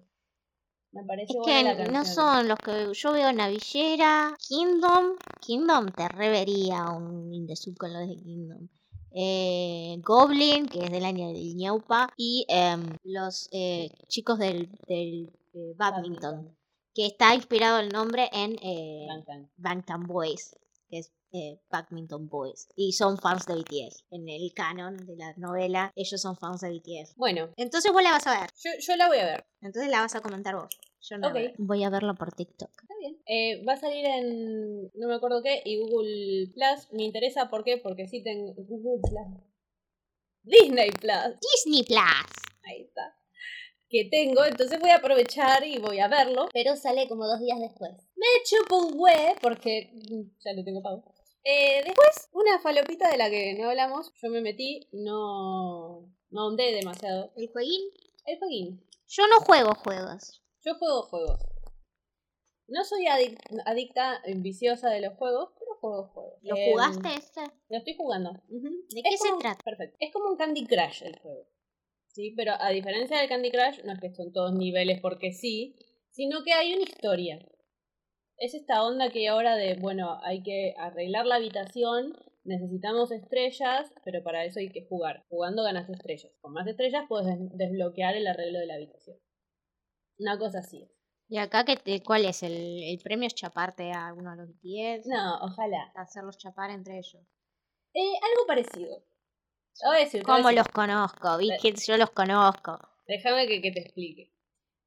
Me parece Es buena que no son los que yo veo Navillera, Kingdom. Kingdom te revería un Indesub con los de Kingdom. Eh, Goblin, que es del año del Ñaupa. Y em, los eh, chicos del, del eh, badminton, que está inspirado el nombre en eh. Bangtan Boys, que es eh, Badminton Boys. Y son fans de BTS. En el canon de la novela, ellos son fans de BTS. Bueno, Entonces vos la vas a ver. yo, yo la voy a ver. Entonces la vas a comentar vos. Yo no. Voy a verlo por TikTok. Está bien. Eh, va a salir en no me acuerdo qué y Google Plus. Me interesa ¿por qué? Porque sí tengo Google Plus. Disney Plus. Disney Plus. Ahí está. Que tengo, entonces voy a aprovechar y voy a verlo. Pero sale como dos días después. Me chupo un hue porque ya lo tengo pago. Eh, después, una falopita de la que no hablamos. Yo me metí, no, no ahondé demasiado. ¿El jueguín? El jueguín. Yo no juego juegos. Yo juego juegos. No soy adic- adicta, viciosa de los juegos, pero juego juegos. ¿Lo Em, jugaste este? Lo estoy jugando. ¿De Es qué se trata? Perfecto. Es como un Candy Crush el juego. Sí, pero a diferencia del Candy Crush, no es que son todos niveles porque sí, sino que hay una historia. Es esta onda que ahora de, bueno, hay que arreglar la habitación, necesitamos estrellas, pero para eso hay que jugar. Jugando ganas estrellas. Con más estrellas puedes des- desbloquear el arreglo de la habitación. Una cosa así. ¿Y acá qué te- cuál es? ¿El, el premio es chaparte a uno de los 10? No, ojalá. Hacerlos chapar entre ellos. Eh, algo parecido. Voy a decir, te voy a ¿Cómo decir. los conozco? Vi que yo los conozco. Déjame que, que te explique.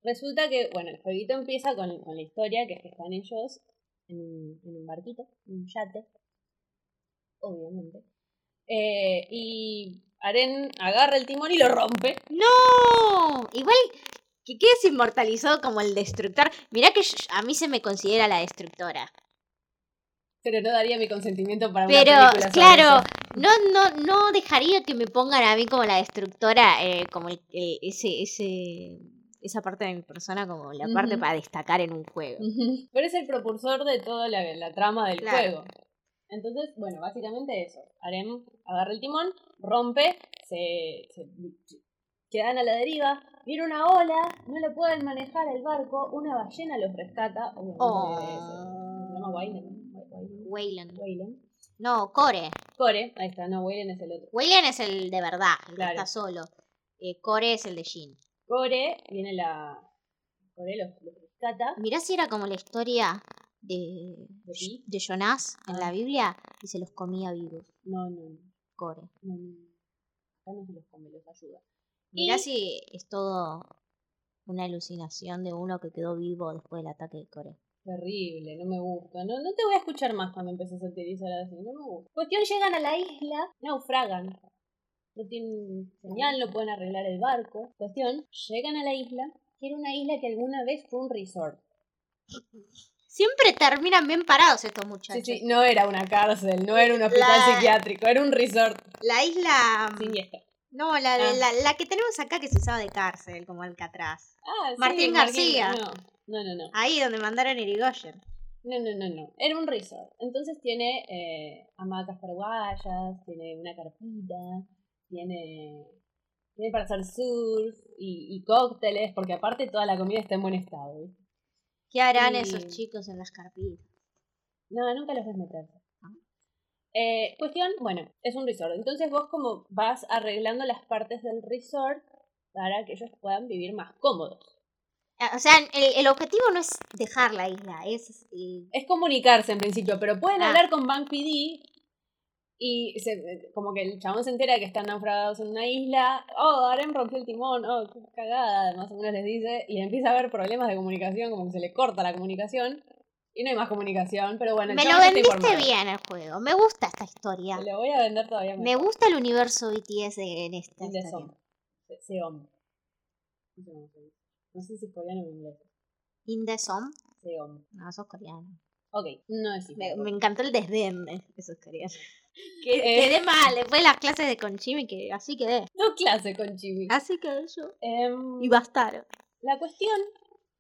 Resulta que, bueno, el jueguito empieza con, con la historia, que es que están ellos en, un- en un barquito, en un yate, obviamente. Eh, y Aren agarra el timón y lo rompe. ¡No! Igual que quedes inmortalizado como el destructor. Mirá que yo- a mí se me considera la destructora. Pero no daría mi consentimiento para Pero, una película sobre claro, eso. no, no, no dejaría que me pongan a mí como la destructora, eh, como el- el- ese, ese, esa parte de mi persona como la parte Ujú. para destacar en un juego. Ujú. Pero es el propulsor de toda la, la trama del Claro. juego. Entonces, bueno, básicamente eso. Arem agarra el timón, rompe, se, se quedan a la deriva, viene una ola, no le pueden manejar el barco, una ballena los rescata. Oh. se llama Wayland. No, Core. Core, ahí está, no, Wayland es el otro. Wayland es el de verdad, el Claro. que está solo. Eh, Core es el de Jin. Core, viene la. Core los, los rescata. Mirá si era como la historia de, ¿De ti? de Jonás en Ah. la Biblia y se los comía vivos. No, no, no. Core. no, no. Acá no se los come, los ayuda. Mirá Y- si es todo una alucinación de uno que quedó vivo después del ataque de Core. Terrible, no me gusta. No, no te voy a escuchar más cuando empieces a utilizar así, no me gusta. Cuestión, llegan a la isla, naufragan. No tienen señal, no pueden arreglar el barco. Cuestión, llegan a la isla, que era una isla que alguna vez fue un resort. Siempre terminan bien parados estos muchachos. sí, no era una cárcel, no era un hospital La- psiquiátrico, era un resort La isla... siniestro. No, la, Ah. la, la que tenemos acá que se usaba de cárcel, como Alcatraz. Ah, sí, Martín García. No, no, no, no. Ahí donde mandaron Irigoyen. No, no, no, no. Era un resort. Entonces tiene eh, hamacas paraguayas, tiene una carpita, tiene, tiene para hacer surf y, y cócteles, porque aparte toda la comida está en buen estado. ¿Qué harán Y- esos chicos en las carpitas? No, nunca los ves meterse. Eh, cuestión, bueno, es un resort. Entonces vos como vas arreglando las partes del resort para que ellos puedan vivir más cómodos. Ah, O sea, el, el objetivo no es dejar la isla, es... eh, Es comunicarse en principio, pero pueden Ah. hablar con Bank PD y se- como que el chabón se entera de que están naufragados en una isla. Oh, Aren rompió el timón, oh, qué cagada, más o menos les dice. Y empieza a haber problemas de comunicación, como que se le corta la comunicación. Y no hay más comunicación, pero bueno, el Me lo vendiste bien el juego. Me gusta esta historia. Lo voy a vender todavía Me mejor. gusta el universo BTS en esta the historia. Seom. No sé si es coreano o inglés. In the Som. Seom. No, sos coreano. Ok, no es Me, me encantó el desdén de esos coreanos. Que, Eh. Quedé mal, después de las clases de Conchimi, que así quedé. No clase con Chibi. Así quedé yo. Em, Y bastaron. La cuestión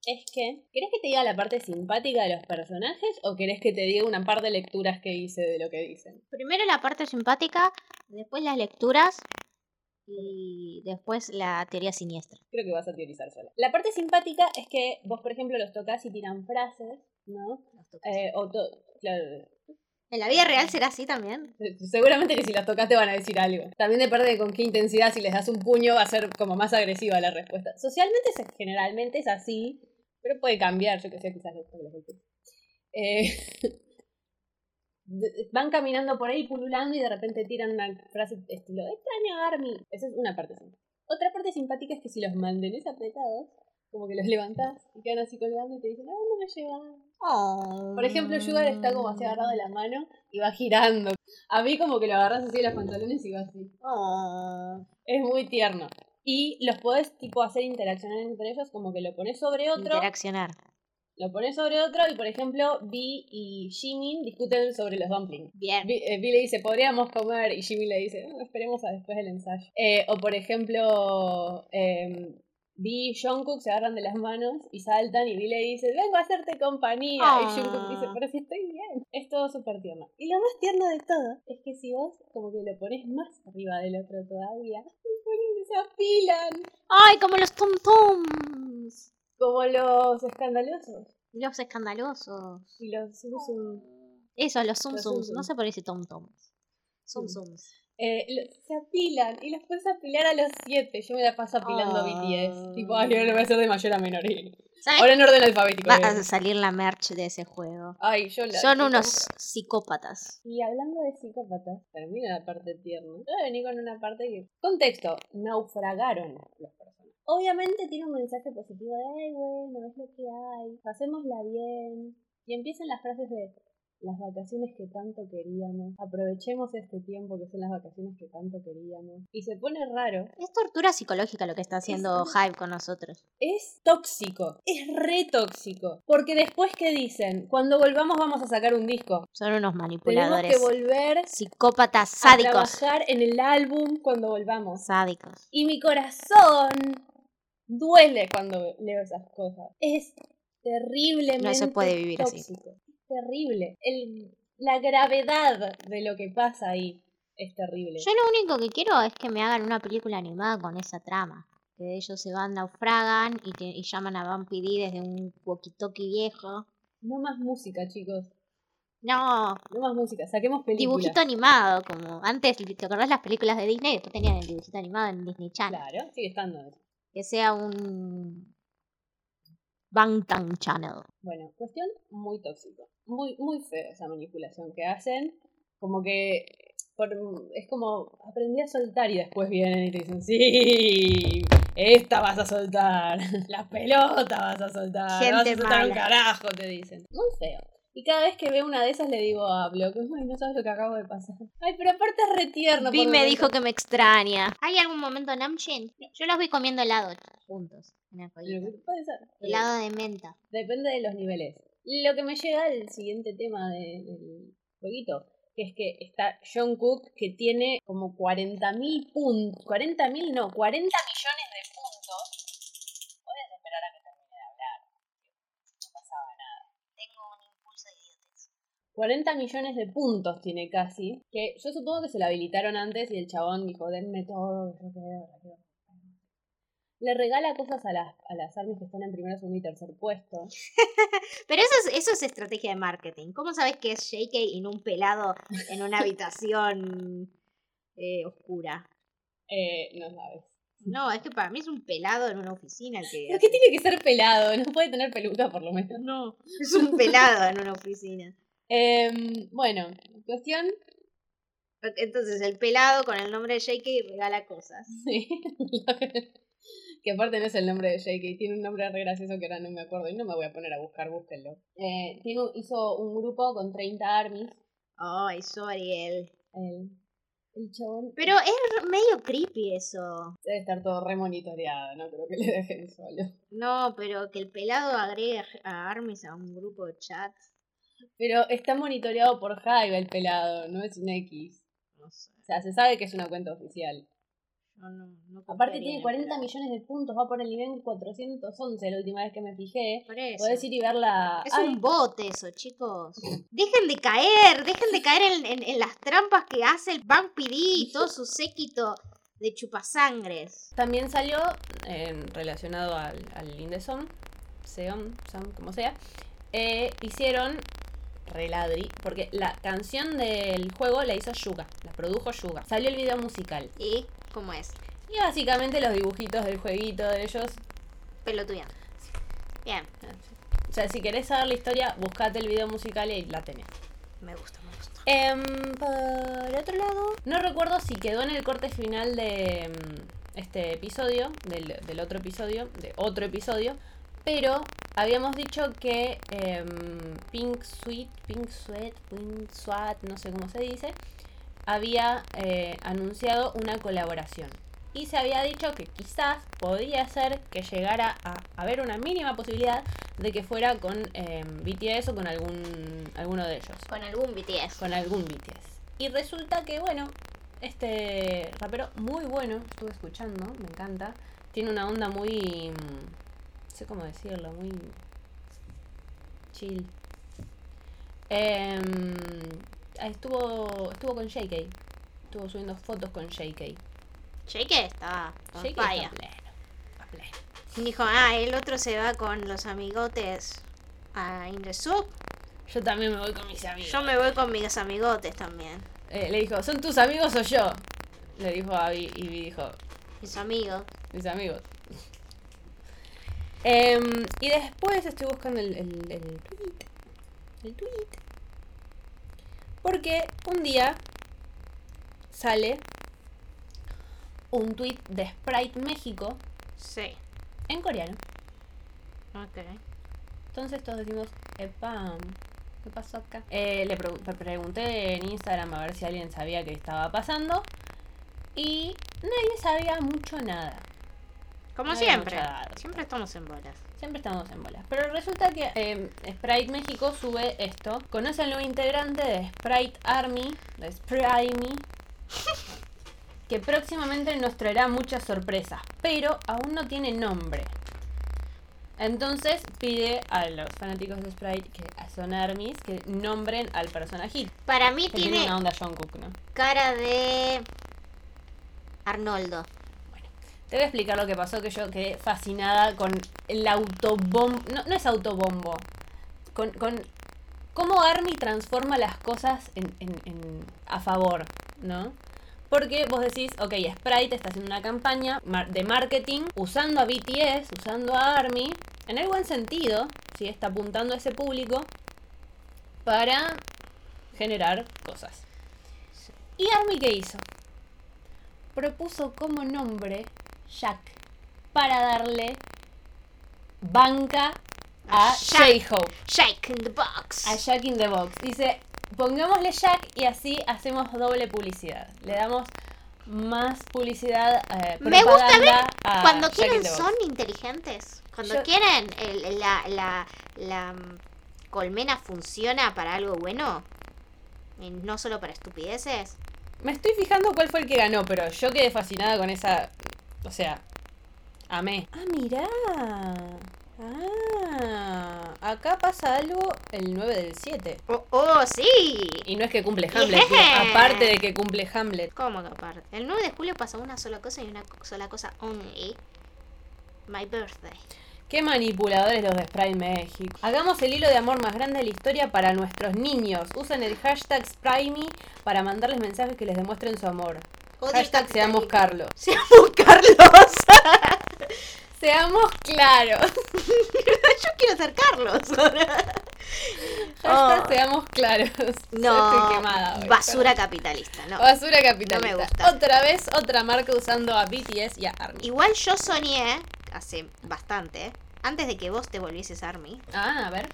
es que, ¿querés que te diga la parte simpática de los personajes o querés que te diga una par de lecturas que hice de lo que dicen? Primero la parte simpática, después las lecturas y después la teoría siniestra. Creo que vas a teorizar sola. La parte simpática es que vos, por ejemplo, los tocas y tiran frases, ¿no? Eh, o to- claro, ¿En la vida real será así también? seguramente que si los tocas te van a decir algo. También depende de con qué intensidad, si les das un puño va a ser como más agresiva la respuesta. Socialmente generalmente es así, pero puede cambiar, yo que sé, quizás los. Eh, van caminando por ahí pululando y de repente tiran una frase estilo extraño Army. Esa es una parte simpática. Otra parte simpática es que si los mantenés apretados, como que los levantás y quedan así colgando y te dicen, ah, no me llevas. Oh. Por ejemplo, Sugar está como así agarrado de la mano y va girando. A mí como que lo agarras así de los pantalones y va así. Oh. Es muy tierno. Y los podés tipo hacer interaccionar entre ellos, como que lo pones sobre otro, Interaccionar. lo pones sobre otro y por ejemplo, Vi y Jimin discuten sobre los dumplings. Bien. Vi, eh, Vi le dice, podríamos comer, y Jimmy le dice, "No, esperemos a después del ensayo. Eh, o por ejemplo, eh, Vi y Jungkook se agarran de las manos y saltan y Vi le dice, vengo a hacerte compañía. Ah. Y Jungkook dice, pero si estoy bien. Es todo súper tierno. Y lo más tierno de todo es que si vos como que lo pones más arriba del otro todavía, se apilan. Ay, como los Tum Tums. Como los escandalosos. Los escandalosos. Y los Zum. Eso, los Zums. Zum No sé por qué dice Tom Toms. Sí. Eh, se apilan y los puedes apilar a los siete. Yo me la paso apilando Ah. BTS. Tipo, ay, ahora lo voy a hacer de mayor a menor. ¿Sabes? Ahora en orden alfabético. Va a obviamente. salir la merch de ese juego. Ay, yo la. Son yo unos psicópatas. Y hablando de psicópatas, termina la parte tierna. Yo voy a venir con una parte que. Contexto: naufragaron los personajes. Obviamente tiene un mensaje positivo de, ay, bueno, es lo que hay, pasémosla bien. Y empiezan las frases de las vacaciones que tanto queríamos, aprovechemos este tiempo que son las vacaciones que tanto queríamos. Y se pone raro. Es tortura psicológica lo que está haciendo Es- Hype con nosotros. Es tóxico, es re tóxico. Porque después que dicen, cuando volvamos vamos a sacar un disco. Son unos Tenemos manipuladores. que volver Psicópatas a sádicos. trabajar en el álbum cuando volvamos. Sádicos. Y mi corazón duele cuando leo esas cosas. Es terriblemente No se puede vivir así. tóxico. Es terrible. El, la gravedad de lo que pasa ahí es terrible. Yo lo único que quiero es que me hagan una película animada con esa trama. Que ellos se van, naufragan y, te- y llaman a Bumpy D desde un walkie-talkie viejo. No más música, chicos. No, No más música. Saquemos películas. dibujito animado, como antes, ¿te acordás las películas de Disney? Después tenían el dibujito animado en Disney Channel. Claro, sigue estando. Que sea un Bangtan Channel. Bueno, cuestión muy tóxica. Muy, muy feo esa manipulación que hacen. Como que por- es como aprendí a soltar y después vienen y te dicen, sí, esta vas a soltar, la pelota vas a soltar, vas a Gente un carajo, te dicen. Muy feo. Y cada vez que veo una de esas le digo a Block, ay, no sabes lo que acabo de pasar. Ay, pero aparte es re tierno. Vi me dijo que me extraña. ¿Hay algún momento Namjoon? Yo los vi comiendo helado juntos. Puede ser. Helado de menta. Depende de los niveles. Lo que me llega al siguiente tema de- del jueguito, que es que está John Cook, que tiene como 40.000 puntos. 40.000 no, 40 millones de puntos. Puedes esperar a que termine de hablar. No pasaba nada. Tengo un impulso de idiotes. 40 millones de puntos tiene casi. Que yo supongo que se lo habilitaron antes y el chabón dijo, denme todo, yo quedo, que quedo". Le regala cosas a las, a las armas que están en primer, segundo y tercer puesto. Pero eso es, eso es estrategia de marketing. ¿Cómo sabes que es JK y no un pelado en una habitación eh, oscura? Eh, no sabes. No, es que para mí es un pelado en una oficina que... ¿Por qué tiene que ser pelado? No puede tener peluca por lo menos. No, es un pelado en una oficina. Em, bueno, cuestión. Entonces el pelado con el nombre de JK regala cosas. Sí. que aparte no es el nombre de JK, tiene un nombre re gracioso que ahora no me acuerdo y no me voy a poner a buscar, búsquenlo. Eh, tiene, hizo un grupo con 30 armies. Ay, sorry él. El, el chabón Pero es medio creepy eso. debe estar todo re monitoreado, no creo que le dejen solo. No, pero que el pelado agregue a Armis a un grupo de chat. Pero está monitoreado por Hybe el pelado, no es un X. No sé. O sea, se sabe que es una cuenta oficial. Yo no, no Aparte tiene el 40 pelado. millones de puntos, va por el nivel 411 la última vez que me fijé. Podés ir y ver la... Es Ay, un bot eso, chicos. Dejen de caer, dejen de caer en, en- en las trampas que hace el Bank PD y todo su séquito de chupasangres. También salió, eh, relacionado al, al Indesong, Seon, Sam, como sea, eh, hicieron Reladri, porque la canción del juego la hizo Yuga, la produjo Yuga. Salió el video musical. ¿Y cómo es? Y básicamente los dibujitos del jueguito de ellos. Pelotudeando. Bien, O sea, si querés saber la historia, buscate el video musical y la tenés. me gusta, me gusta. Em, por otro lado, no recuerdo si quedó en el corte final de em, este episodio, del, del otro episodio, de otro episodio, pero habíamos dicho que em, Pink Sweet, Pink Sweat, Pink Swat, no sé cómo se dice, había eh, anunciado una colaboración. Y se había dicho que quizás podría ser que llegara a haber una mínima posibilidad de que fuera con em, BTS o con algún alguno de ellos. Con algún BTS. Con algún BTS. Y resulta que, bueno, este rapero muy bueno, estuve escuchando, me encanta. Tiene una onda muy. Sé cómo decirlo, muy. chill. Ah, estuvo, estuvo con JK. Estuvo subiendo fotos con JK. JK está JK pleno. Dijo, ah, el otro se va con los amigotes a Indesub. Yo también me voy con mis amigos. Yo me voy con mis amigotes también. Eh, le dijo, ¿son tus amigos o yo? Le dijo a Vi y dijo, Mis amigos. mis amigos. Em, y después estoy buscando el, el, el tweet. El tweet. Porque un día sale un tweet de Sprite México Sí. en coreano. Ok. Entonces todos decimos, epa, ¿qué pasó acá? Eh, le pre- pre- pregunté en Instagram a ver si alguien sabía qué estaba pasando. Y nadie sabía mucho nada. Como No siempre. Siempre estamos en bolas. Siempre estamos en bolas. Pero resulta que eh, Sprite México sube esto. Conoce al nuevo integrante de Sprite Army, de Sprite Army, que próximamente nos traerá muchas sorpresas, pero aún no tiene nombre. Entonces pide a los fanáticos de Sprite, que son Armies, que nombren al personajito. Para mí tiene tiene una onda Jungkook, ¿no? cara de Arnoldo. Te voy a explicar lo que pasó, que yo quedé fascinada con el autobombo. No, no es autobombo. Con, con cómo Army transforma las cosas en, en- en- a favor, ¿no? Porque vos decís, ok, Sprite está haciendo una campaña de marketing usando a BTS, usando a Army, en el buen sentido, si está apuntando a ese público, para generar cosas. ¿Y Army qué hizo? propuso como nombre Jack para darle banca a Jack. J-Hope, Shake in the box. a Jack in the Box. Dice, pongámosle Jack y así hacemos doble publicidad. Le damos más publicidad eh, Me gusta ver a Cuando Jack quieren son inteligentes. Cuando Yo- quieren el- la, la, la mm, colmena funciona para algo bueno. Y no solo para estupideces. Me estoy fijando cuál fue el que ganó, pero yo quedé fascinada con esa... O sea, amé. Ah, mirá. Ah, acá pasa algo el 9 del 7. Oh, oh, sí. Y no es que cumple Hamlet, Yeah. aparte de que cumple Hamlet. ¿Cómo que aparte? El 9 de julio pasa una sola cosa y una sola cosa only. My birthday. Qué manipuladores los de Sprite México. Hagamos el hilo de amor más grande de la historia para nuestros niños. Usen el hashtag SpriteMe para mandarles mensajes que les demuestren su amor. Hashtag seamos. Carlos. Seamos Carlos. Seamos claros. Yo quiero ser Carlos. Hashtag Oh. seamos claros. No, Estoy quemada hoy, basura capitalista, no. Basura capitalista. No me gusta. Otra vez, otra marca usando a BTS y a ARMY. Igual yo soñé hace bastante, antes de que vos te volvieses Army, Ah, a ver.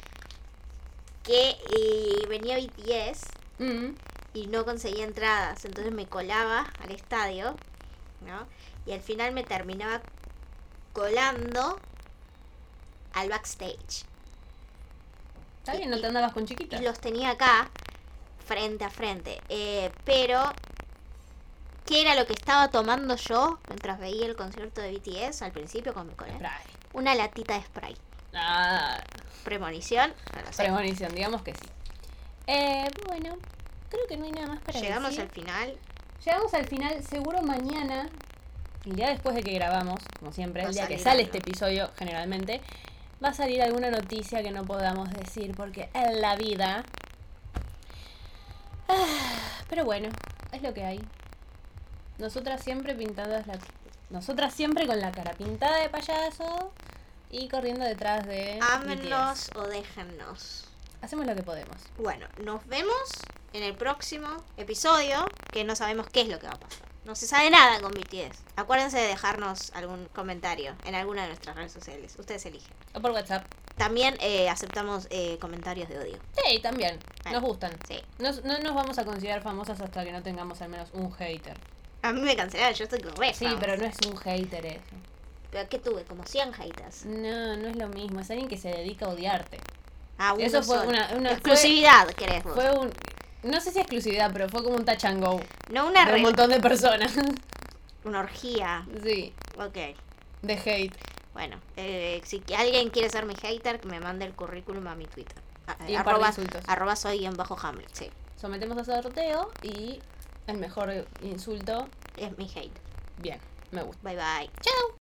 que eh, venía BTS Mm. Y no conseguía entradas, entonces me colaba al estadio, ¿no? Y al final me terminaba colando al backstage. Está bien, no te andabas con chiquitas. Y los tenía acá, frente a frente. Eh, pero, ¿qué era lo que estaba tomando yo mientras veía el concierto de BTS al principio con mi? Sprite. Una latita de Sprite. Ah, Premonición, no lo sé. premonición, digamos que sí. Eh, bueno, creo que no hay nada más para Llegamos decir. al final. Llegamos al final, seguro mañana, el día después de que grabamos, como siempre, Va el día que sale algo. este episodio generalmente, va a salir alguna noticia que no podamos decir porque en la vida... Ah, pero bueno, es lo que hay. Nosotras siempre pintadas la... Nosotras siempre con la cara pintada de payaso y corriendo detrás de... Ámennos BTS. o déjennos. Hacemos lo que podemos. Bueno, nos vemos en el próximo episodio, que no sabemos qué es lo que va a pasar. No se sabe nada con BTS. Acuérdense de dejarnos algún comentario en alguna de nuestras redes sociales. Ustedes eligen. O por WhatsApp. También eh, aceptamos eh, comentarios de odio. Sí, también. Nos gustan. Sí. Nos- no nos vamos a considerar famosas hasta que no tengamos al menos un hater. A mí me cancelaron, yo estoy re Sí, famosa. pero no es un hater eso. ¿Pero qué tuve? Como 100 haters. No, no es lo mismo. Es alguien que se dedica a odiarte. Ah, Eso fue solo. una- una- Exclusividad, querés vos. Fue un. No sé si exclusividad, pero fue como un touch and go. No una de re... un montón de personas. Una orgía. sí, Ok. de hate. Bueno, eh, si alguien quiere ser mi hater, que me mande el currículum a mi Twitter. A- Y de arroba, arroba soy guion bajo Hamlet, sí. Sometemos a sorteo y el mejor insulto. Es mi hate. Bien, me gusta. Bye bye. Chao.